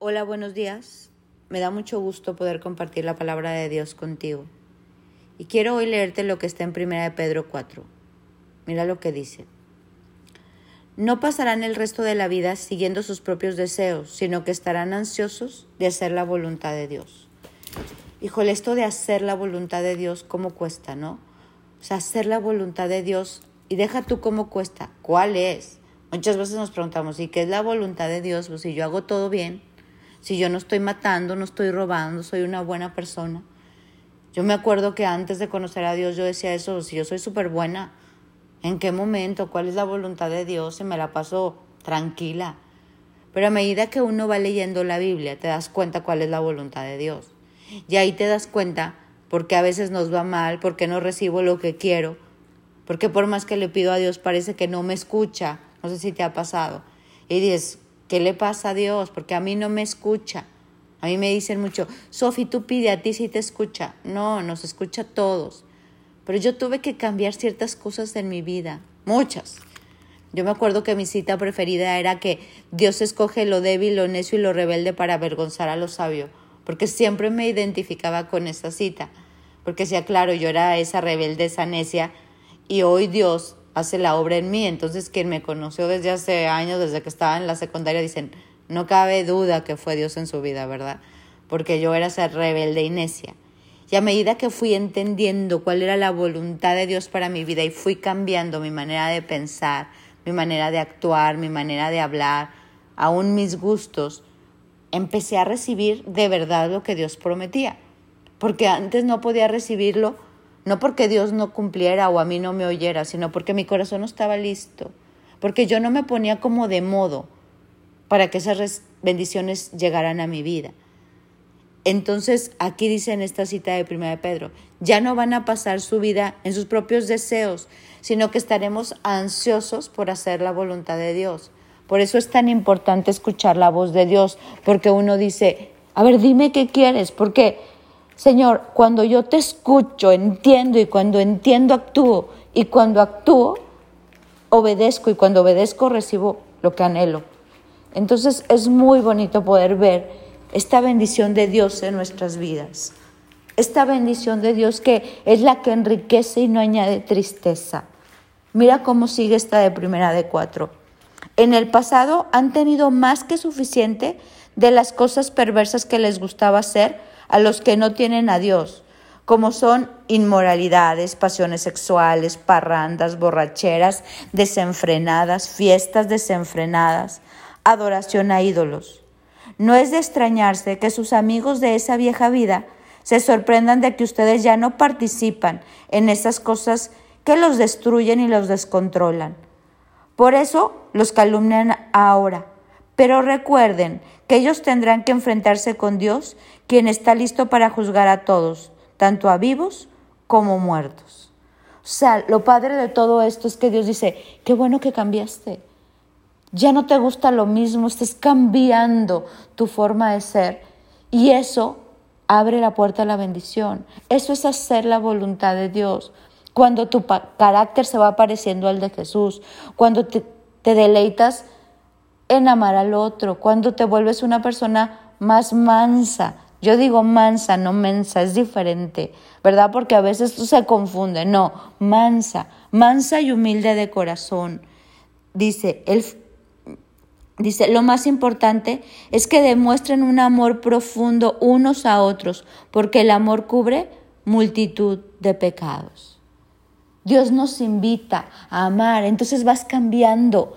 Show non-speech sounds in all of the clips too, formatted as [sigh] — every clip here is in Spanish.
Hola, buenos días. Me da mucho gusto poder compartir la palabra de Dios contigo. Y quiero hoy leerte lo que está en 1 de Pedro 4. Mira lo que dice. No pasarán el resto de la vida siguiendo sus propios deseos, sino que estarán ansiosos de hacer la voluntad de Dios. Híjole, esto de hacer la voluntad de Dios, ¿cómo cuesta, no? O sea, hacer la voluntad de Dios, y deja tú cómo cuesta, ¿cuál es? Muchas veces nos preguntamos, ¿y qué es la voluntad de Dios? Pues si yo hago todo bien, si yo no estoy matando, no estoy robando, soy una buena persona. Yo me acuerdo que antes de conocer a Dios yo decía eso, si yo soy súper buena, ¿en qué momento? ¿Cuál es la voluntad de Dios? Se me la paso tranquila. Pero a medida que uno va leyendo la Biblia, te das cuenta cuál es la voluntad de Dios. Y ahí te das cuenta porque a veces nos va mal, porque no recibo lo que quiero, porque por más que le pido a Dios parece que no me escucha. No sé si te ha pasado. Y dices, ¿qué le pasa a Dios? Porque a mí no me escucha. A mí me dicen mucho, Sofi, tú pide a ti si te escucha. No, nos escucha a todos. Pero yo tuve que cambiar ciertas cosas en mi vida, muchas. Yo me acuerdo que mi cita preferida era que Dios escoge lo débil, lo necio y lo rebelde para avergonzar a lo sabio porque siempre me identificaba con esa cita, porque decía, claro, yo era esa rebelde, esa necia, y hoy Dios hace la obra en mí, entonces quien me conoció desde hace años, desde que estaba en la secundaria, dicen, no cabe duda que fue Dios en su vida, ¿verdad? Porque yo era esa rebelde y necia. Y a medida que fui entendiendo cuál era la voluntad de Dios para mi vida y fui cambiando mi manera de pensar, mi manera de actuar, mi manera de hablar, aún mis gustos, empecé a recibir de verdad lo que Dios prometía, porque antes no podía recibirlo, no porque Dios no cumpliera o a mí no me oyera, sino porque mi corazón no estaba listo, porque yo no me ponía como de modo para que esas bendiciones llegaran a mi vida. Entonces, aquí dice en esta cita de 1 de Pedro, ya no van a pasar su vida en sus propios deseos, sino que estaremos ansiosos por hacer la voluntad de Dios. Por eso es tan importante escuchar la voz de Dios, porque uno dice, a ver, dime qué quieres, porque, Señor, cuando yo te escucho, entiendo y cuando entiendo actúo y cuando actúo, obedezco y cuando obedezco recibo lo que anhelo. Entonces es muy bonito poder ver esta bendición de Dios en nuestras vidas. Esta bendición de Dios que es la que enriquece y no añade tristeza. Mira cómo sigue esta de primera de cuatro en el pasado han tenido más que suficiente de las cosas perversas que les gustaba hacer a los que no tienen a Dios, como son inmoralidades, pasiones sexuales, parrandas, borracheras desenfrenadas, fiestas desenfrenadas, adoración a ídolos. No es de extrañarse que sus amigos de esa vieja vida se sorprendan de que ustedes ya no participan en esas cosas que los destruyen y los descontrolan por eso los calumnian ahora. Pero recuerden que ellos tendrán que enfrentarse con Dios, quien está listo para juzgar a todos, tanto a vivos como muertos. O sea, lo padre de todo esto es que Dios dice, qué bueno que cambiaste. Ya no te gusta lo mismo, estás cambiando tu forma de ser. Y eso abre la puerta a la bendición. Eso es hacer la voluntad de Dios cuando tu carácter se va pareciendo al de Jesús, cuando te, deleitas en amar al otro, cuando te vuelves una persona más mansa. Yo digo mansa, no mensa, es diferente, ¿verdad? Porque a veces se confunde. No, mansa, mansa y humilde de corazón. Dice, él, dice, lo más importante es que demuestren un amor profundo unos a otros, porque el amor cubre multitud de pecados. Dios nos invita a amar, entonces vas cambiando.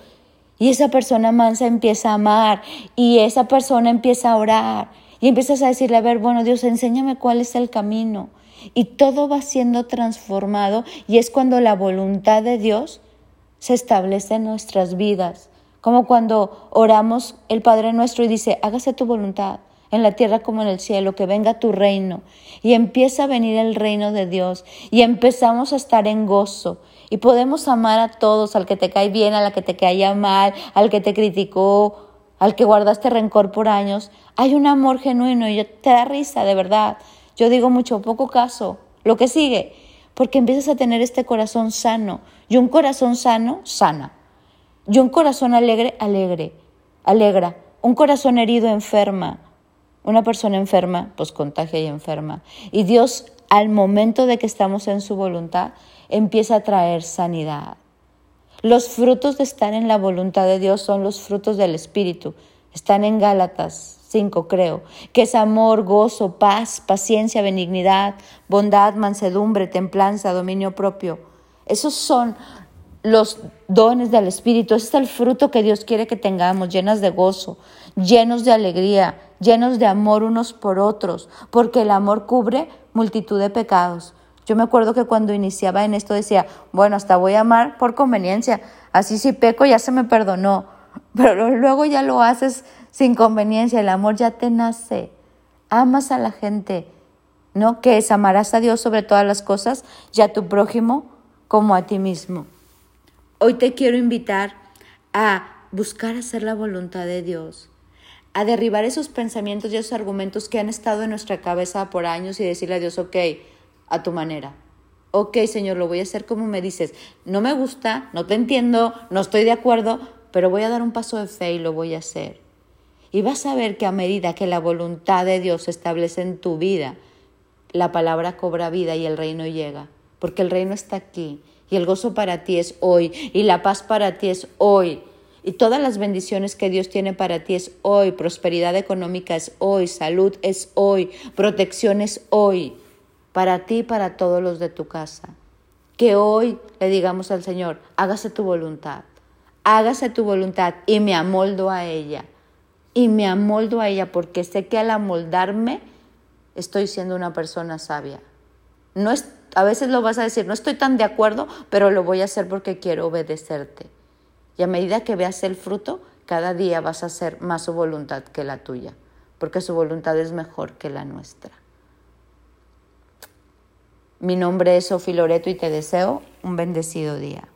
Y esa persona mansa empieza a amar y esa persona empieza a orar y empiezas a decirle, a ver, bueno, Dios, enséñame cuál es el camino. Y todo va siendo transformado y es cuando la voluntad de Dios se establece en nuestras vidas. Como cuando oramos el Padre nuestro y dice, hágase tu voluntad en la tierra como en el cielo, que venga tu reino. Y empieza a venir el reino de Dios y empezamos a estar en gozo. Y podemos amar a todos, al que te cae bien, a la que te caía mal, al que te criticó, al que guardaste rencor por años. Hay un amor genuino y te da risa, de verdad. Yo digo mucho, poco caso. Lo que sigue, porque empiezas a tener este corazón sano. Y un corazón sano, sana. Y un corazón alegre, alegre, alegra. un corazón herido enferma. Una persona enferma, pues contagia y enferma. Y Dios, al momento de que estamos en su voluntad, empieza a traer sanidad. Los frutos de estar en la voluntad de Dios son los frutos del Espíritu. Están en Gálatas 5, creo, que es amor, gozo, paz, paciencia, benignidad, bondad, mansedumbre, templanza, dominio propio. Esos son los dones del Espíritu. Ese es el fruto que Dios quiere que tengamos, llenas de gozo, llenos de alegría, llenos de amor unos por otros, porque el amor cubre multitud de pecados. Yo me acuerdo que cuando iniciaba en esto decía, bueno, hasta voy a amar por conveniencia, así si peco ya se me perdonó, [laughs] pero luego ya lo haces sin conveniencia, el amor ya te nace, amas a la gente, ¿no? Que es amarás a Dios sobre todas las cosas y a tu prójimo como a ti mismo. Hoy te quiero invitar a buscar hacer la voluntad de Dios, a derribar esos pensamientos y esos argumentos que han estado en nuestra cabeza por años y decirle a Dios, ok, a tu manera. Ok, Señor, lo voy a hacer como me dices. No me gusta, no te entiendo, no estoy de acuerdo, pero voy a dar un paso de fe y lo voy a hacer. Y vas a ver que a medida que la voluntad de Dios se establece en tu vida, la palabra cobra vida y el reino llega, porque el reino está aquí y el gozo para ti es hoy y la paz para ti es hoy. Y todas las bendiciones que Dios tiene para ti es hoy, prosperidad económica es hoy, salud es hoy, protección es hoy para ti y para todos los de tu casa. Que hoy le digamos al Señor, hágase tu voluntad, hágase tu voluntad y me amoldo a ella. Y me amoldo a ella porque sé que al amoldarme estoy siendo una persona sabia. No es, a veces lo vas a decir, no estoy tan de acuerdo, pero lo voy a hacer porque quiero obedecerte. Y a medida que veas el fruto, cada día vas a hacer más su voluntad que la tuya, porque su voluntad es mejor que la nuestra. Mi nombre es Sofi Loreto y te deseo un bendecido día.